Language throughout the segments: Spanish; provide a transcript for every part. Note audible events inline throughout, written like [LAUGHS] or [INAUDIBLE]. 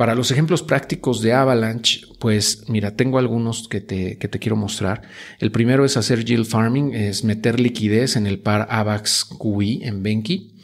Para los ejemplos prácticos de Avalanche, pues mira, tengo algunos que te, que te quiero mostrar. El primero es hacer yield farming, es meter liquidez en el par AVAX QI en Benki.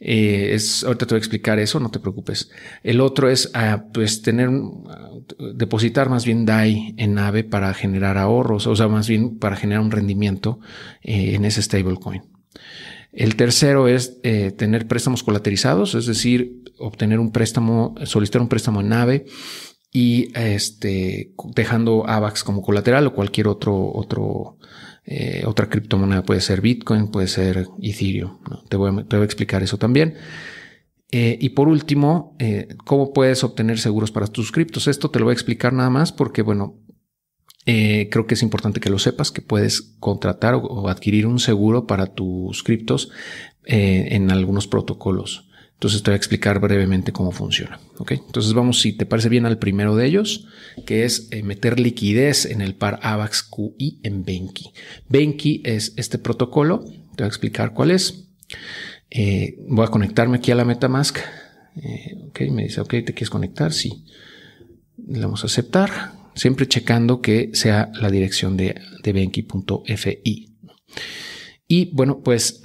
Eh, es, ahorita te voy a explicar eso, no te preocupes. El otro es ah, pues tener, ah, depositar más bien DAI en AVE para generar ahorros, o sea, más bien para generar un rendimiento eh, en ese stablecoin. El tercero es eh, tener préstamos colaterizados, es decir, obtener un préstamo, solicitar un préstamo en nave y este, dejando AVAX como colateral o cualquier otro, otro, eh, otra criptomoneda. Puede ser Bitcoin, puede ser Ethereum. Te, voy a, te, voy a, explicar eso también. Eh, y por último, cómo puedes obtener seguros para tus criptos. Esto te lo voy a explicar nada más porque, bueno, eh, creo que es importante que lo sepas, que puedes contratar o, adquirir un seguro para tus criptos eh, en algunos protocolos. Entonces te voy a explicar brevemente cómo funciona. ¿ok? Entonces vamos, si te parece bien, al primero de ellos, que es eh, meter liquidez en el par AVAX QI en Benki. Benki es este protocolo. Te voy a explicar cuál es. voy a conectarme aquí a la MetaMask. ok, me dice, ok, ¿te quieres conectar? Sí. Le vamos a aceptar siempre checando que sea la dirección de, de Benki.fi. Y bueno, pues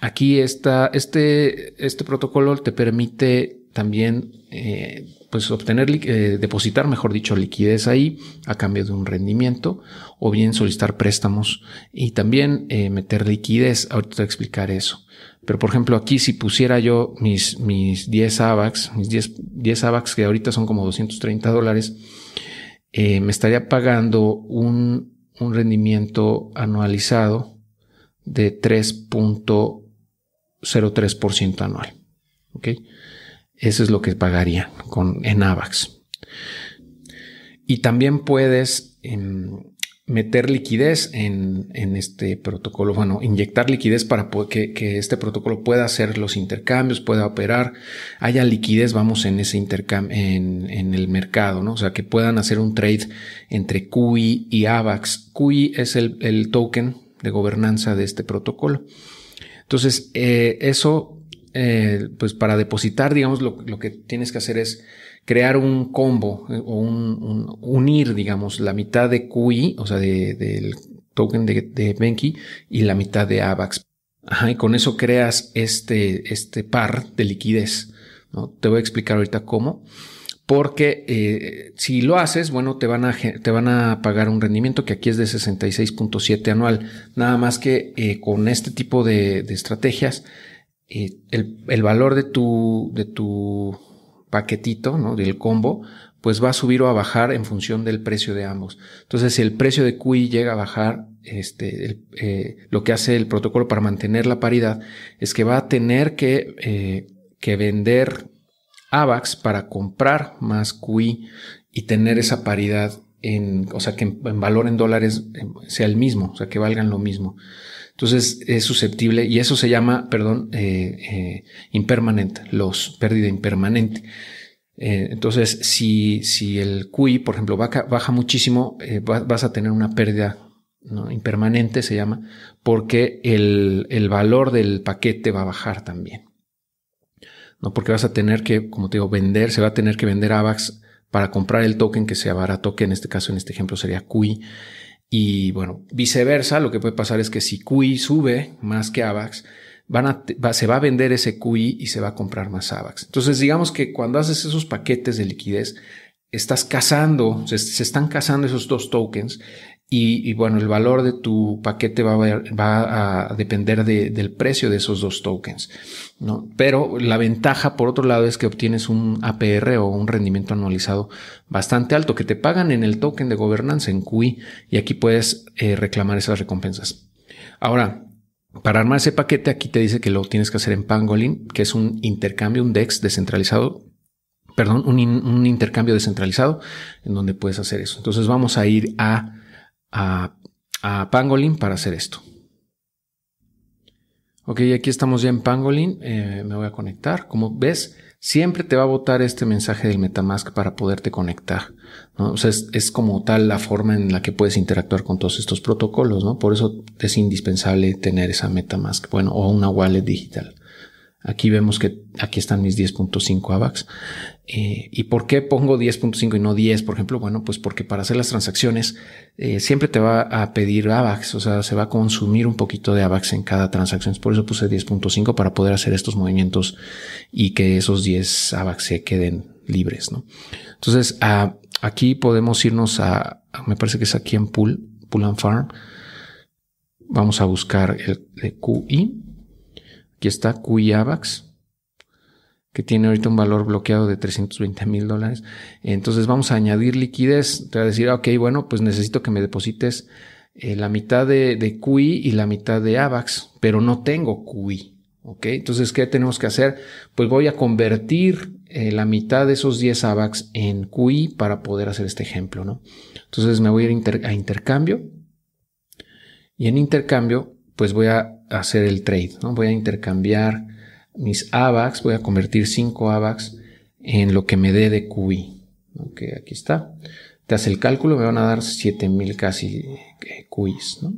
aquí está, este, este protocolo te permite también eh, pues obtener, eh, depositar, mejor dicho, liquidez ahí a cambio de un rendimiento o bien solicitar préstamos y también eh, meter liquidez. Ahorita te voy a explicar eso. Pero por ejemplo, aquí si pusiera yo mis, mis 10 AVAX, mis 10, 10 AVAX que ahorita son como 230 dólares, eh, me estaría pagando un, un rendimiento anualizado de 3.03% anual. ¿Ok? Eso es lo que pagaría con, en AVAX. Y también puedes em, meter liquidez en, en, este protocolo, bueno, inyectar liquidez para que, que, este protocolo pueda hacer los intercambios, pueda operar, haya liquidez, vamos, en ese intercambio, en, en, el mercado, ¿no? O sea, que puedan hacer un trade entre QI y AVAX. QI es el, el token de gobernanza de este protocolo. Entonces, eh, eso, eh, pues para depositar, digamos, lo, lo que tienes que hacer es crear un combo eh, o un, unir, digamos, la mitad de QI, o sea, del token de, de Benki y la mitad de AVAX. Ajá, y con eso creas este, este par de liquidez. ¿no? Te voy a explicar ahorita cómo. Porque eh, si lo haces, bueno, te van, a, te van a pagar un rendimiento que aquí es de 66.7 anual. Nada más que con este tipo de, de el, el, valor de tu, de tu paquetito, ¿no? Del combo, pues va a subir o a bajar en función del precio de ambos. Entonces, si el precio de QI llega a bajar, este, eh, lo que hace el protocolo para mantener la paridad es que va a tener que, eh, que vender AVAX para comprar más QI y tener esa paridad en, o sea, que en, valor en dólares eh, sea el mismo, o sea, que valgan lo mismo. Entonces es susceptible y eso se llama, perdón, eh, eh, impermanente, los pérdida impermanente. Eh, entonces, si, si el QI, por ejemplo, baja, baja muchísimo, vas a tener una pérdida impermanente, se llama, porque el, el, valor del paquete va a bajar también. ¿no? Porque vas a tener que, como te digo, vender, se va a tener que vender AVAX para comprar el token que sea barato, que en este caso, en este ejemplo sería QI. Y bueno, viceversa, lo que puede pasar es que si QI sube más que AVAX, van a, se va a vender ese QI y se va a comprar más AVAX. Entonces, digamos que cuando haces esos paquetes de liquidez, estás cazando, se, se están cazando esos dos tokens y, bueno, el valor de tu paquete va a, depender de, del precio de esos dos tokens. ¿no? Pero la ventaja, por otro lado, es que obtienes un APR o un rendimiento anualizado bastante alto que te pagan en el token de gobernanza, en QI, y aquí puedes eh, reclamar esas recompensas. Ahora, para armar ese paquete, aquí te dice que lo tienes que hacer en Pangolin, que es un intercambio, un DEX descentralizado perdón, un, intercambio descentralizado en donde puedes hacer eso. Entonces vamos a ir a a, Pangolin para hacer esto. Ok, aquí estamos ya en Pangolin. Eh, me voy a conectar. Como ves, siempre te va a botar este mensaje del Metamask para poderte conectar. ¿no? O sea, es, como tal la forma en la que puedes interactuar con todos estos protocolos, ¿no? Por eso es indispensable tener esa Metamask, bueno, o una wallet digital. Aquí vemos que aquí están mis 10.5 AVAX. Eh, ¿Y por qué pongo 10.5 y no 10, por ejemplo? Bueno, pues porque para hacer las transacciones eh, siempre te va a pedir AVAX, o sea, se va a consumir un poquito de AVAX en cada transacción. Por eso puse 10.5 para poder hacer estos movimientos y que esos 10 AVAX se queden libres, ¿no? Entonces, aquí podemos irnos a, me parece que es aquí en Pool, Pool and Farm. Vamos a buscar el de QI. Aquí está QI AVAX que tiene ahorita un valor bloqueado de 320 mil dólares. Entonces vamos a añadir liquidez. Te a decir, ok, bueno, pues necesito que me deposites eh, la mitad de, de, QI y la mitad de AVAX, pero no tengo QI. Ok, entonces, ¿qué tenemos que hacer? Pues voy a convertir eh, la mitad de esos 10 AVAX en QI para poder hacer este ejemplo, ¿no? Entonces me voy a ir a intercambio y en intercambio, pues voy a hacer el trade, ¿no? Voy a intercambiar mis AVAX, voy a convertir 5 AVAX en lo que me dé de QI. Ok, aquí está. Te hace el cálculo, me van a dar 7000 casi eh, QIs. ¿no?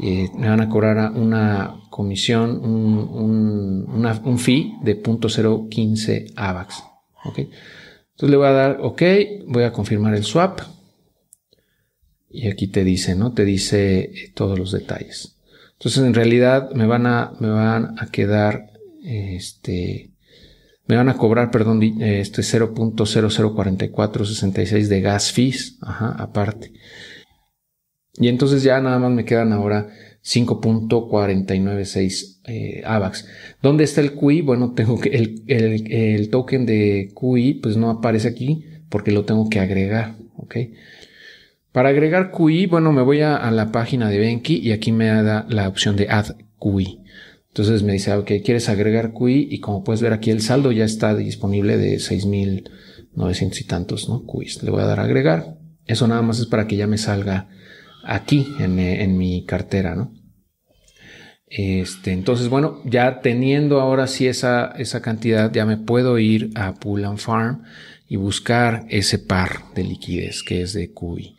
Eh, me van a cobrar una comisión, un, un fee de 0.015 AVAX. Ok. Entonces le voy a dar OK, voy a confirmar el swap. Y aquí te dice, ¿no? Te dice eh, todos los detalles. Entonces en realidad me van a, me van a quedar este, me van a cobrar, perdón, este 0.004466 de gas fees, ajá, aparte. Y entonces ya nada más me quedan ahora 5.496 eh. ¿Dónde está el QI? Bueno, tengo que el, el, token de QI pues no aparece aquí porque lo tengo que agregar, ¿ok? Para agregar QI, bueno, me voy a, la página de Benki y aquí me da la opción de Add QI. Entonces me dice, ok, quieres agregar QI y como puedes ver aquí el saldo ya está disponible de 6.900 y tantos, ¿no? QIs. Le voy a dar a agregar. Eso nada más es para que ya me salga aquí en, mi cartera, ¿no? Este, entonces, bueno, ya teniendo ahora sí esa, esa cantidad, ya me puedo ir a Pool and Farm y buscar ese par de liquidez que es de QI.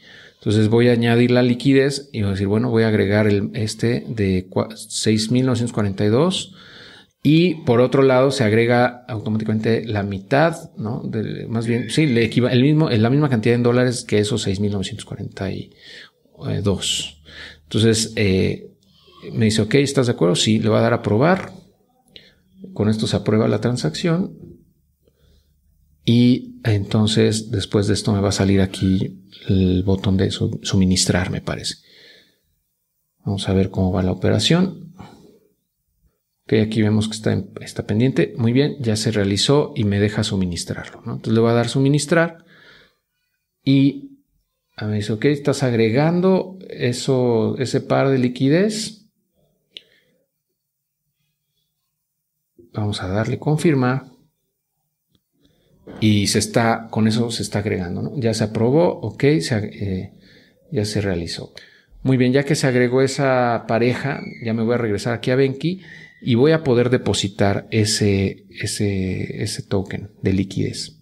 Entonces voy a añadir la liquidez y voy a decir, bueno, voy a agregar el, este de 6.942 y por otro lado se agrega automáticamente la mitad, ¿no? más bien, sí, le el mismo, la misma cantidad en dólares que esos 6.942. Entonces eh, me dice, ok, ¿estás de acuerdo? Sí, le va a dar a probar. Con esto se aprueba la transacción. Y entonces después de esto me va a salir aquí el botón de suministrar, me parece. Vamos a ver cómo va la operación. Ok, aquí vemos que está, está pendiente. Muy bien, ya se realizó y me deja suministrarlo. Entonces le voy a dar suministrar y a me dice, ok, estás agregando eso, ese par de liquidez. Vamos a darle confirmar y se está, con eso se está agregando, ¿no? Ya se aprobó, ok, eh, ya se realizó. Muy bien, ya que se agregó esa pareja, ya me voy a regresar aquí a Benki y voy a poder depositar ese, ese, ese token de liquidez.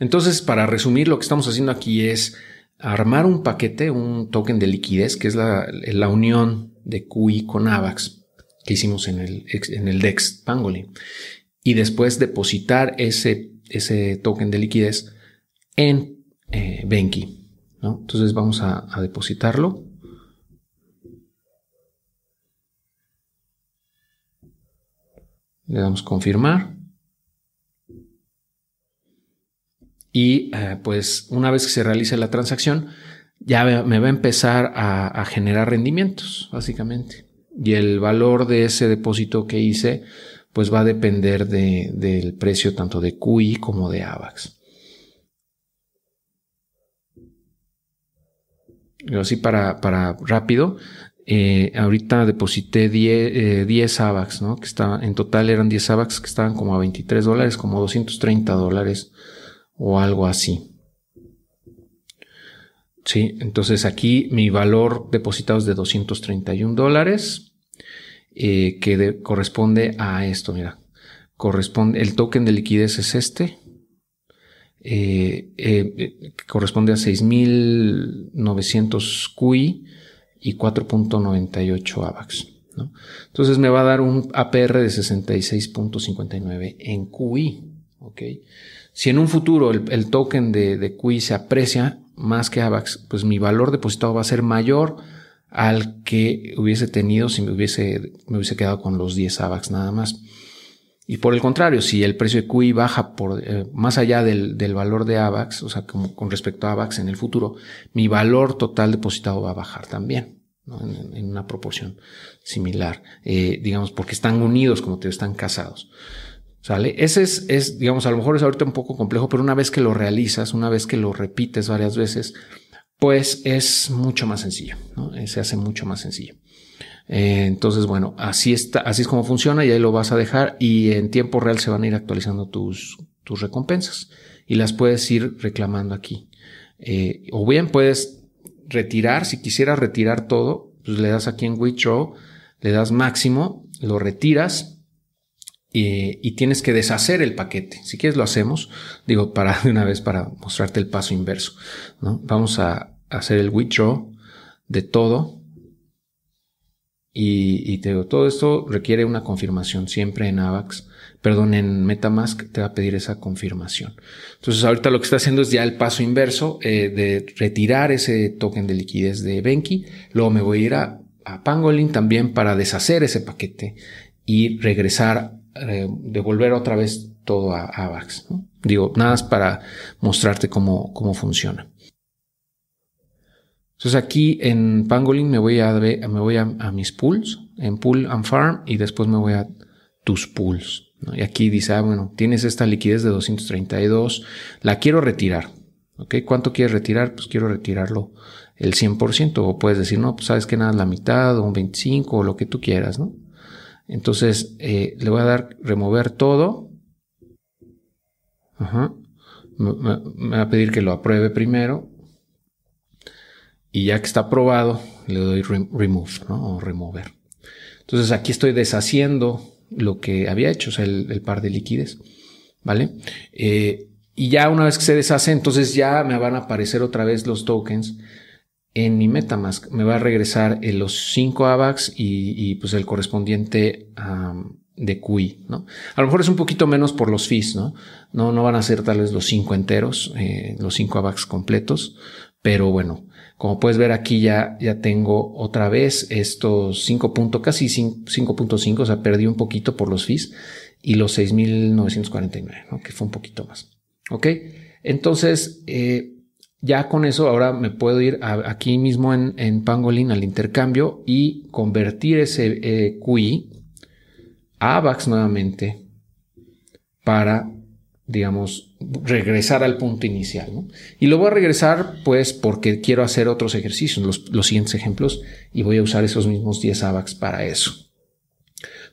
Entonces, para resumir, lo que estamos haciendo aquí es armar un paquete, un token de liquidez, que es la, la unión de QI con AVAX que hicimos en el, en el DEX Pangolin. Y después depositar ese ese token de liquidez en eh, Benki. ¿no? Entonces vamos a, depositarlo. Le damos confirmar. Y eh, pues una vez que se realice la transacción, ya me va a empezar a, generar rendimientos, básicamente. Y el valor de ese depósito que hice, pues va a depender del precio tanto de QI como de AVAX. Yo así para, para rápido, eh, ahorita deposité 10, eh, AVAX, ¿no? Que estaba, en total eran 10 AVAX que estaban como a 23 dólares, como 230 dólares o algo así. Sí, entonces aquí mi valor depositado es de 231 dólares. Eh, que corresponde a esto, mira. Corresponde, el token de liquidez es este. Eh, eh, corresponde a 6.900 QI y 4.98 AVAX. Entonces me va a dar un APR de 66.59 en QI. Si en un futuro el, token de, de, QI se aprecia más que AVAX, pues mi valor depositado va a ser mayor al que hubiese tenido si me hubiese, me hubiese quedado con los 10 AVAX nada más. Y por el contrario, si el precio de QI baja por, eh, más allá del, valor de AVAX, o sea, con respecto a AVAX en el futuro, mi valor total depositado va a bajar también, en, una proporción similar, eh, digamos, porque están unidos, como te están casados. ¿Sale? Ese es, es, digamos, a lo mejor es ahorita un poco complejo, pero una vez que lo realizas, una vez que lo repites varias veces, pues es mucho más sencillo, ¿no? Se hace mucho más sencillo. Eh, entonces, bueno, así está, así es como funciona y ahí lo vas a dejar y en tiempo real se van a ir actualizando tus, tus recompensas y las puedes ir reclamando aquí. Eh, o bien puedes retirar, si quisieras retirar todo, pues le das aquí en withdraw, le das máximo, lo retiras y, tienes que deshacer el paquete. Si quieres lo hacemos, digo, para [LAUGHS] de una vez para mostrarte el paso inverso. ¿no? Vamos a hacer el withdraw de todo y, te digo, todo esto requiere una confirmación siempre en AVAX, perdón, en Metamask te va a pedir esa confirmación. Entonces ahorita lo que está haciendo es ya el paso inverso eh, de retirar ese token de liquidez de Benki. Luego me voy a ir a, Pangolin también para deshacer ese paquete y regresar, eh, devolver otra vez todo a AVAX. Digo, nada más para mostrarte cómo, cómo funciona. Entonces aquí en Pangolin me voy a, me voy a, mis pools, en pool and farm, y después me voy a tus pools. Y aquí dice, ah, bueno, tienes esta liquidez de 232, la quiero retirar. ¿Ok? ¿Cuánto quieres retirar? Pues quiero retirarlo el 100%. O puedes decir, no, pues sabes que nada, la mitad o un 25 o lo que tú quieras. Entonces eh, le voy a dar remover todo. Me va a pedir que lo apruebe primero y ya que está aprobado, le doy remove ¿no? o remover. Entonces aquí estoy deshaciendo lo que había hecho, o sea, el, par de liquidez. ¿Vale? Eh, y ya una vez que se deshace, entonces ya me van a aparecer otra vez los tokens en mi Metamask. Me va a regresar los 5 AVAX y, pues el correspondiente de QI, ¿no? A lo mejor es un poquito menos por los fees, ¿no? No, no van a ser tal vez los 5 enteros, eh, los 5 AVAX completos, pero bueno, como puedes ver aquí ya, ya tengo otra vez estos 5 puntos, casi 5.5, o sea, perdí un poquito por los fees y los 6.949, ¿no? que fue un poquito más. Ok, entonces eh, ya con eso ahora me puedo ir aquí mismo en, en, Pangolin al intercambio y convertir ese eh, QI a AVAX nuevamente para digamos, regresar al punto inicial. Y lo voy a regresar pues porque quiero hacer otros ejercicios, los, los siguientes ejemplos, y voy a usar esos mismos 10 AVAX para eso.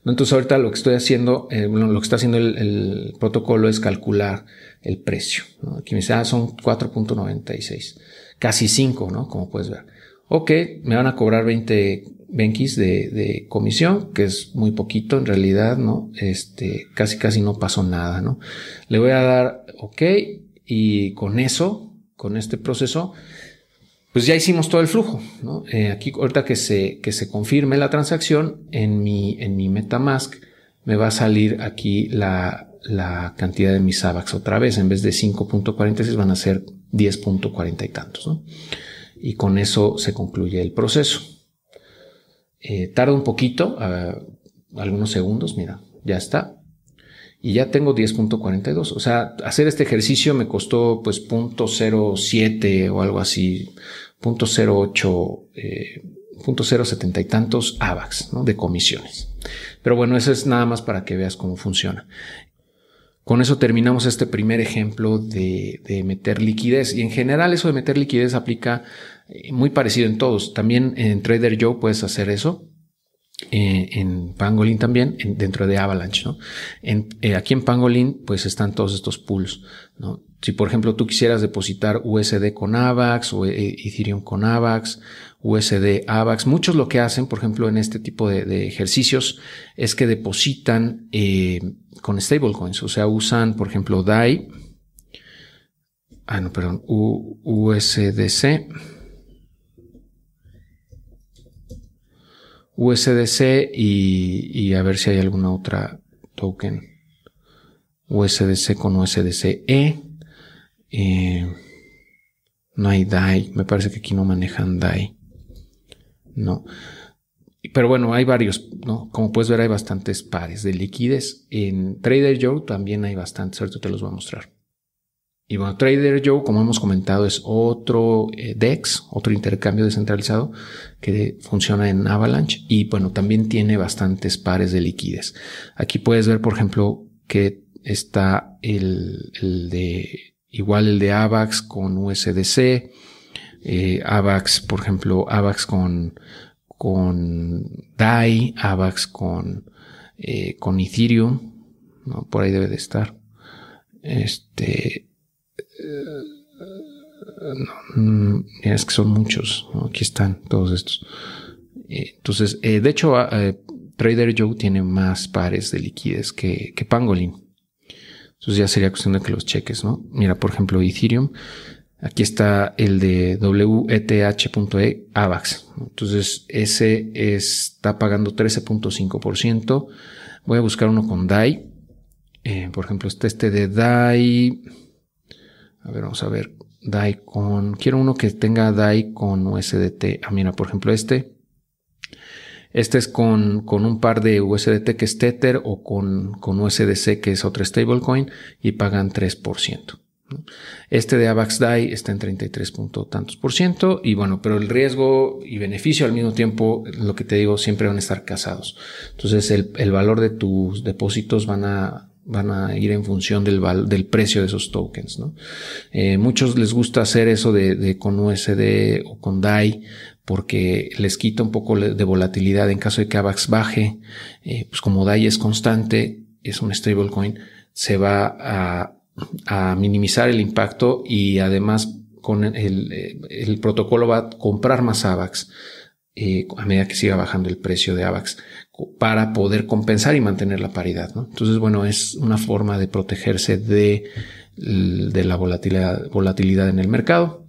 Entonces ahorita lo que estoy haciendo, eh, lo que está haciendo el, protocolo es calcular el precio. Aquí me dice, ah, son 4.96, casi 5, ¿no? Como puedes ver. Ok, me van a cobrar 20 Benkis de, de, comisión, que es muy poquito en realidad, ¿no? Este, casi casi no pasó nada, ¿no? Le voy a dar OK y con eso, con este proceso, pues ya hicimos todo el flujo, ¿no? Eh, aquí ahorita que se, que se confirme la transacción en mi, en mi MetaMask, me va a salir aquí la, la cantidad de mis AVAX otra vez. En vez de 5.46 van a ser 10.40 y tantos, ¿no? Y con eso se concluye el proceso. Eh, tarda un poquito, algunos segundos, mira, ya está. Y ya tengo 10.42. O sea, hacer este ejercicio me costó pues 0.07 o algo así, 0.08, eh, 0.070 y tantos AVAX de comisiones. Pero bueno, eso es nada más para que veas cómo funciona. Con eso terminamos este primer ejemplo de, de, meter liquidez. Y en general eso de meter liquidez aplica eh, muy parecido en todos. También en Trader Joe puedes hacer eso. Eh, en Pangolin también, dentro de Avalanche, ¿no? En, eh, aquí en Pangolin, pues están todos estos pools, ¿no? Si por ejemplo tú quisieras depositar USD con AVAX o Ethereum con AVAX, USD AVAX, muchos lo que hacen, por ejemplo, en este tipo de, ejercicios es que depositan con stablecoins, o sea, usan, por ejemplo, DAI, ah, no, perdón, USDC USDC y, a ver si hay alguna otra token. USDC con USDC E. Eh, no hay DAI. Me parece que aquí no manejan DAI. No. Pero bueno, hay varios, ¿no? Como puedes ver, hay bastantes pares de liquidez. En Trader Joe también hay bastantes. Ahorita te los voy a mostrar. Y bueno, Trader Joe, como hemos comentado, es otro eh, DEX, otro intercambio descentralizado que funciona en Avalanche y bueno, también tiene bastantes pares de liquidez. Aquí puedes ver, por ejemplo, que está el, de, igual el de AVAX con USDC, eh, AVAX, por ejemplo, AVAX con, con DAI, AVAX con, eh, con Ethereum, ¿no? por ahí debe de estar. Este, no, es que son muchos. Aquí están todos estos. Eh, entonces, eh, de hecho, ah, eh, Trader Joe tiene más pares de liquidez que, Pangolin. Entonces ya sería cuestión de que los cheques, ¿no? Mira, por ejemplo, Ethereum. Aquí está el de WETH.E AVAX. Entonces, ese está pagando 13.5%. Voy a buscar uno con DAI. por ejemplo, este, este de DAI. A ver, vamos a ver. DAI con. Quiero uno que tenga DAI con USDT. Ah, mira, por ejemplo, este. Este es con, con un par de USDT que es Tether o con, con USDC que es otra stablecoin y pagan 3%. Este de AVAX DAI está en 33 tantos por ciento y bueno, pero el riesgo y beneficio al mismo tiempo, lo que te digo, siempre van a estar casados. Entonces el, el valor de tus depósitos van a van a ir en función del, del precio de esos tokens. ¿no? Eh, muchos les gusta hacer eso de, con USD o con DAI porque les quita un poco de volatilidad en caso de que AVAX baje. Eh, pues como DAI es constante, es un stablecoin, se va a, a, minimizar el impacto y además con el, el protocolo va a comprar más AVAX. Eh, a medida que siga bajando el precio de AVAX para poder compensar y mantener la paridad. ¿no? Entonces, bueno, es una forma de protegerse de, de la volatilidad, volatilidad en el mercado.